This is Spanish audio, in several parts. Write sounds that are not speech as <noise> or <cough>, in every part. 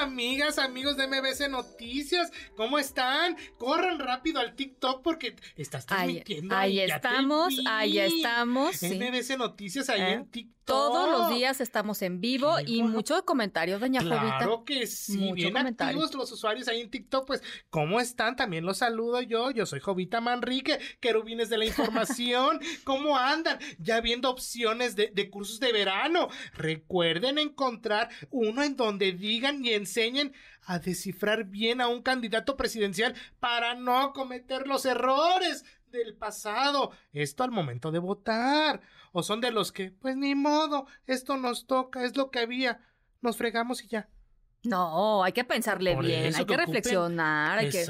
Amigas, amigos de MBC Noticias, ¿cómo están? Corran rápido al TikTok porque estás Ahí, transmitiendo. ahí te estamos, ahí estamos. sí. MBC Noticias ahí ¿Eh? en TikTok. Todos los días estamos en vivo Qué y guapo. muchos comentarios, doña Claro Jovita. que sí, Mucho bien comentario. activos los usuarios ahí en TikTok, pues, ¿cómo están? También los saludo yo, yo soy Jovita Manrique, querubines de la información, <laughs> ¿cómo andan? Ya viendo opciones de, de cursos de verano. Recuerden encontrar uno en donde digan y enseñen a descifrar bien a un candidato presidencial para no cometer los errores del pasado. Esto al momento de votar. O son de los que, pues ni modo, esto nos toca, es lo que había. Nos fregamos y ya. No, hay que pensarle Por bien, hay que reflexionar, hay que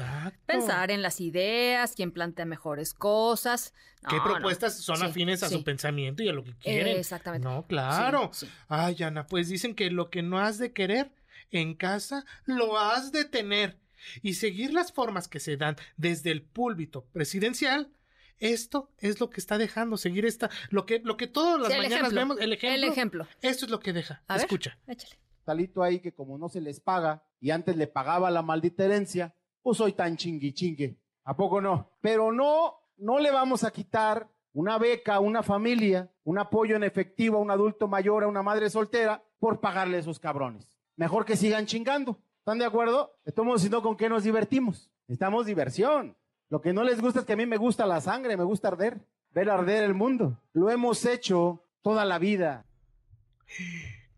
pensar en las ideas, quién plantea mejores cosas. ¿Qué propuestas no. son Sí, afines a sí. su pensamiento y a lo que quieren? Exactamente. No, claro. Sí. Ay, Ana, pues dicen que lo que no has de querer en casa, lo has de tener. Y seguir las formas que se dan desde el púlpito presidencial, esto es lo que está dejando, seguir esta, lo que, lo que todas las Sí, mañanas ejemplo, vemos, el ejemplo. El ejemplo. Esto es lo que deja. A ver, Escucha. échale. talito ahí que como no se les paga y antes le pagaba la maldita herencia, pues soy tan chingui chingue. ¿A poco no? Pero no, no le vamos a quitar una beca a una familia, un apoyo en efectivo a un adulto mayor, a una madre soltera, por pagarle a esos cabrones. Mejor que sigan chingando. ¿Están de acuerdo? Estamos diciendo con qué nos divertimos. Estamos diversión. Lo que no les gusta es que a mí me gusta la sangre, me gusta arder, ver arder el mundo. Lo hemos hecho toda la vida.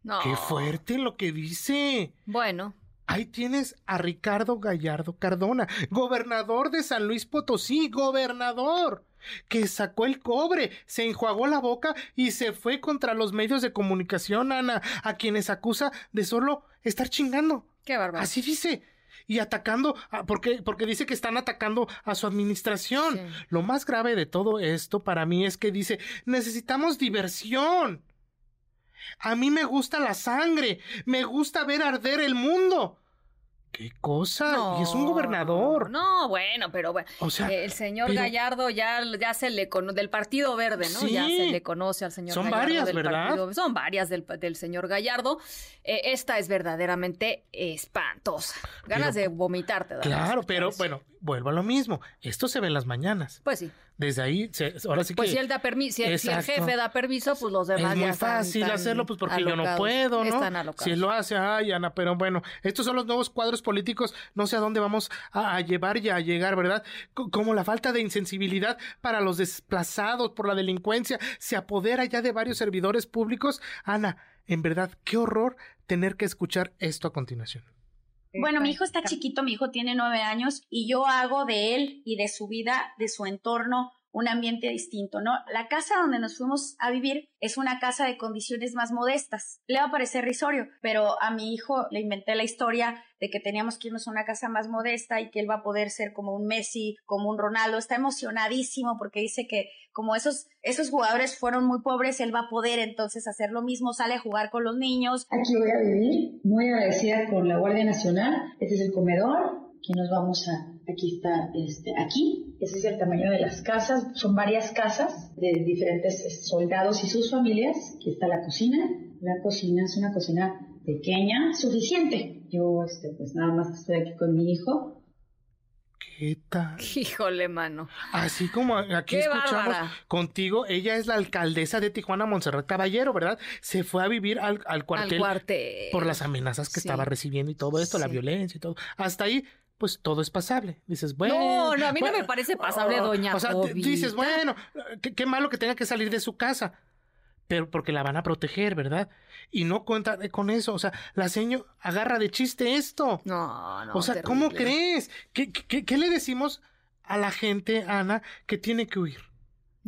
No. Qué fuerte lo que dice. Bueno, Ahí tienes a Ricardo Gallardo Cardona, gobernador de San Luis Potosí, gobernador, que sacó el cobre, se enjuagó la boca y se fue contra los medios de comunicación, Ana, a quienes acusa de solo estar chingando. qué bárbaro. Así dice. Y atacando, a- porque, porque dice que están atacando a su administración. Sí. Lo más grave de todo esto para mí es que dice, necesitamos diversión. A mí me gusta la sangre, me gusta ver arder el mundo. ¿Qué cosa? y es un No, gobernador. No, bueno, pero bueno. O sea, el señor pero- Gallardo ya, ya se le conoce, del Partido Verde, ¿no? Ya Sí. se le conoce al señor Son Gallardo. varias, del ¿verdad? Partido- son varias del, del señor Gallardo. Eh, esta es verdaderamente espantosa. Ganas Pero- de vomitarte. Claro, pero bueno, vuelvo a lo mismo. Esto se ve en las mañanas. Pues sí. Desde ahí, se- ahora sí Pues que si él da permiso, si, el- si el Exacto. jefe da permiso, pues los demás es ya muy están fácil hacerlo, pues porque yo no puedo, ¿no? Están alocados. Si él lo hace, ay, Ana, pero bueno, estos son los nuevos cuadros políticos, no sé a dónde vamos a, a llevar y a llegar, ¿verdad? Co- Como la falta de insensibilidad para los desplazados por la delincuencia se apodera ya de varios servidores públicos. Ana, en verdad, qué horror tener que escuchar esto a continuación. Bueno, mi hijo está chiquito, mi hijo tiene nueve años y yo hago de él y de su vida, de su entorno, un ambiente distinto, ¿no? La casa donde nos fuimos a vivir es una casa de condiciones más modestas. Le va a parecer risorio, pero a mi hijo le inventé la historia de que teníamos que irnos a una casa más modesta y que él va a poder ser como un Messi, como un Ronaldo. Está emocionadísimo porque dice que como esos, esos jugadores fueron muy pobres, él va a poder entonces hacer lo mismo, sale a jugar con los niños, Aquí voy a vivir, muy agradecida con la Guardia Nacional. Este es el comedor. Aquí nos vamos a, aquí está, este, aquí. Ese es el tamaño de las casas. Son varias casas de diferentes eh, soldados y sus familias. Aquí está la cocina. La cocina es una cocina pequeña, suficiente. Yo, este, pues nada más estoy aquí con mi hijo. ¿Qué tal? Híjole, mano. Así como aquí ¡Qué escuchamos bárbara! contigo, ella es la alcaldesa de Tijuana, Montserrat Caballero, ¿verdad? Se fue a vivir al, al cuartel Al cuartel. por las amenazas que Sí. estaba recibiendo y todo esto, la violencia y todo. Hasta ahí, pues todo es pasable. Dices, bueno. No, no, a mí no me parece pasable, oh, doña O sea, Jovita. dices, bueno, qué, qué malo que tenga que salir de su casa. Pero porque la van a proteger, ¿verdad? Y no cuenta con eso. O sea, la seño agarra de chiste esto. No, no. o sea, ¿cómo crees? ¿Qué, qué, qué le decimos a la gente, Ana, que tiene que huir?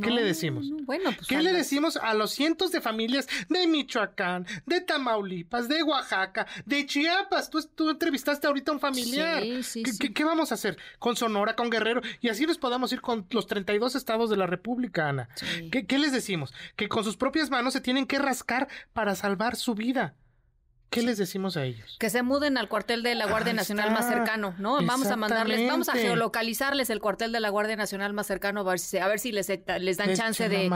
¿Qué le decimos? no, bueno, pues ¿Qué le decimos a los cientos de familias de Michoacán, de Tamaulipas, de Oaxaca, de Chiapas? Tú, tú entrevistaste ahorita a un familiar. Sí, sí, ¿Qué, sí. qué- qué vamos a hacer? Con Sonora, con Guerrero, y así nos podamos ir con los 32 estados de la República, Ana. Sí. ¿Qué, qué les decimos? Que con sus propias manos se tienen que rascar para salvar su vida. ¿Qué les decimos a ellos? Que se muden al cuartel de la Guardia Ahí Nacional está. más cercano, ¿no? Vamos a mandarles, vamos a geolocalizarles el cuartel de la Guardia Nacional más cercano, a ver si, a ver si les, les dan Les chance de,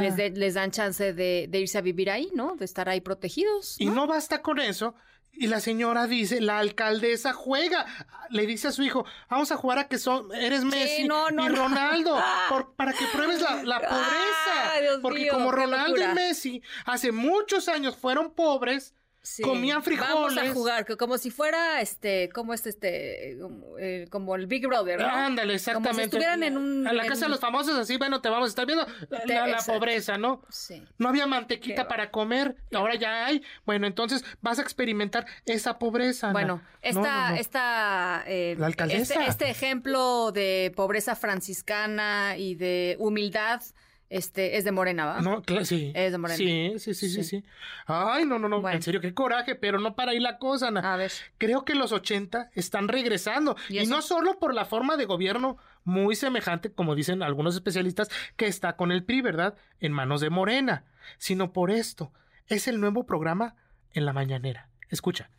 les, de- les dan chance de, de irse a vivir ahí, ¿no? De estar ahí protegidos. Y no basta con eso. Y la señora dice, la alcaldesa juega. Le dice a su hijo, vamos a jugar a que son, eres Messi no, no, y. Ronaldo, <laughs> por- para que pruebes la, la pobreza. Dios Porque mío, como Ronaldo locura. y Messi hace muchos años fueron pobres, Sí. comían Vamos a frijoles. jugar, como si fuera, este, como este, este, como, eh, como el Big Brother, ¿no? Ándale, exactamente. Como si estuvieran en un... A la en- casa de los famosos, así, bueno, te vamos a estar viendo la, pobreza, ¿no? Sí. No había mantequita Qué para comer, y ahora ya hay. Bueno, entonces vas a experimentar esa pobreza. Bueno, No, esta, no, no. esta, eh, La alcaldesa. Este, este ejemplo de pobreza franciscana y de humildad, este, es de Morena, ¿va? No, cla- sí. Es de Morena. Sí, sí, sí, sí, Sí. sí. Ay, no, no, no. Bueno. En serio, qué coraje, pero no para ahí la cosa, Ana. A ver. Creo que los 80 están regresando. ¿Y no solo por la forma de gobierno muy semejante, como dicen algunos especialistas, que está con el PRI, ¿verdad? En manos de Morena, sino por esto. Es el nuevo programa en la mañanera. Escucha.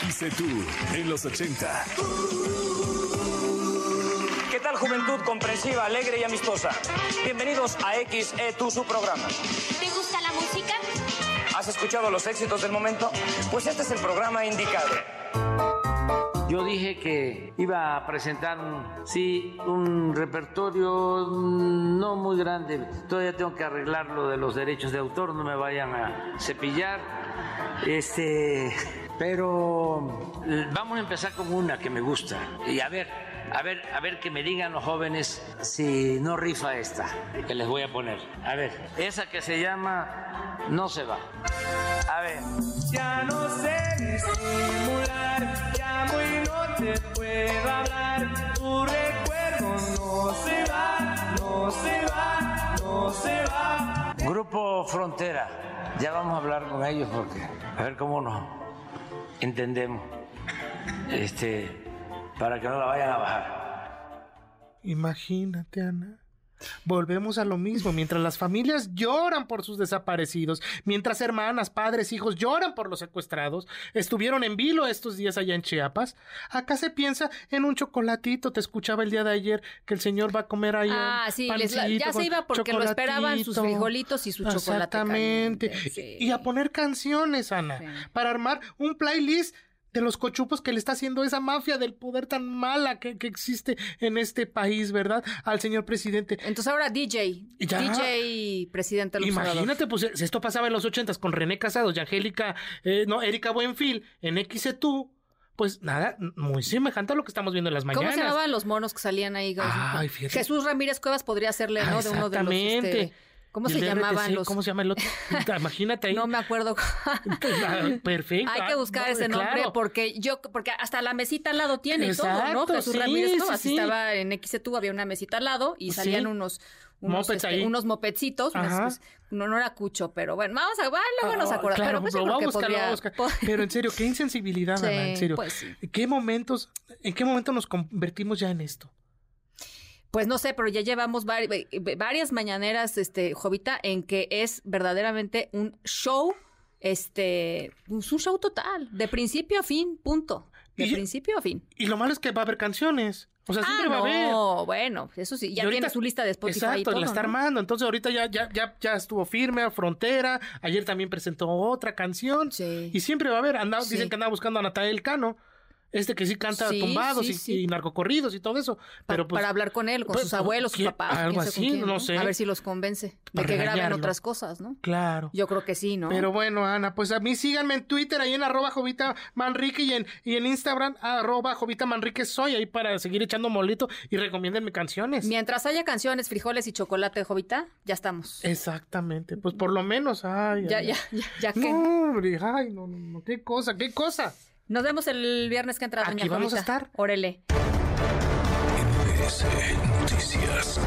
XC Tour en los 80. ¿Qué tal juventud comprensiva, alegre y amistosa? Bienvenidos a XE2, su programa. ¿Te gusta la música? ¿Has escuchado los éxitos del momento? Pues este es el programa indicado. Yo dije que iba a presentar, un- sí, un repertorio no muy grande. Todavía tengo que arreglar lo de los derechos de autor, no me vayan a cepillar. Este, pero vamos a empezar con una que me gusta. Y a ver, a ver, a ver que me digan los jóvenes si no rifa esta que les voy a poner. A ver, esa que se llama No se va. A ver. Ya no sé disimular, llamo y no te puedo hablar. Tu recuerdo no se va, no se va, no se va. Grupo Frontera, ya vamos a hablar con ellos porque a ver cómo nos entendemos, este, para que no la vayan a bajar. Imagínate, Ana. Volvemos a lo mismo. Mientras las familias lloran por sus desaparecidos, mientras hermanas, padres, hijos lloran por los secuestrados, estuvieron en vilo estos días allá en Chiapas. Acá se piensa en un chocolatito. Te escuchaba el día de ayer que el señor va a comer ahí. un Ah, sí, les- ya se iba porque lo esperaban sus frijolitos y su chocolate Exactamente. caliente, Y- sí. Y a poner canciones, Ana, Sí. para armar un playlist de los cochupos que le está haciendo esa mafia del poder tan mala que, que existe en este país, ¿verdad? Al señor presidente. Entonces ahora DJ, Ya. DJ presidente López. Imagínate, pues si esto pasaba en los ochentas con René Casados y Angélica, eh, no, Erika Buenfil en XC2, pues nada, muy semejante a lo que estamos viendo en las ¿Cómo mañanas. se llamaban los monos que salían ahí? Ay, fíjate. Jesús Ramírez Cuevas podría serle, Ah, ¿no? De uno de los. este, exactamente. ¿Cómo se llamaban RTC, los? ¿Cómo se llama el otro? <laughs> Imagínate ahí. No me acuerdo. <laughs> Perfecto. Hay que Ah, buscar no, ese nombre claro. porque yo, porque hasta la mesita al lado tiene y todo, ¿no? Exacto, Jesús sí, Ramírez sí, Cuevas. sí. Estaba en XTU, había una mesita al lado y salían unos. Unos, Mopeds este, unos mopedcitos, pues, no, no era cucho, pero bueno, vamos a, bueno, luego nos Ah, acordamos. claro, pero pues lo voy a buscar, Pero en serio, qué <laughs> insensibilidad, Ana, en serio. pues. ¿Qué momentos, en qué momento nos convertimos ya en esto? Pues no sé, pero ya llevamos vari- eh, varias mañaneras, este, Jovita, en que es verdaderamente un show, este, pues un show total, de principio a fin, punto. De Y- principio a fin. Y lo malo es que va a haber canciones. O sea, siempre ah, va a haber. no, bueno, eso sí, ya ahorita- tiene su lista de Spotify Exacto, y todo, la está ¿no? armando. Entonces ahorita ya, ya, ya, ya estuvo firme a Frontera. Ayer también presentó otra canción. Sí. Y siempre va a haber. Anda- Sí. Dicen que andaba buscando a Natael Cano. Este que sí canta Sí, tumbados sí, y, sí. y narcocorridos y todo eso. Pero pues, para hablar con él, con pues, sus abuelos, sus ¿quién- papás. algo así, quién, no sé. A ver si los convence de que graben regañarlo. otras cosas, ¿no? Claro. Yo creo que sí, ¿no? Pero bueno, Ana, pues a mí síganme en Twitter, ahí en arroba Jovita Manrique y en, y en Instagram, arroba Jovita Manrique soy, ahí para seguir echando molito y recomiéndenme canciones. Mientras haya canciones, frijoles y chocolate, Jovita, ya estamos. Exactamente, pues por lo menos, ay. Ya, ay, ya, ya, ya que... No, hombre, ay, no, no, qué cosa, qué cosa. Nos vemos el viernes que entra, doña Aquí vamos a estar. Órale. MBS Noticias.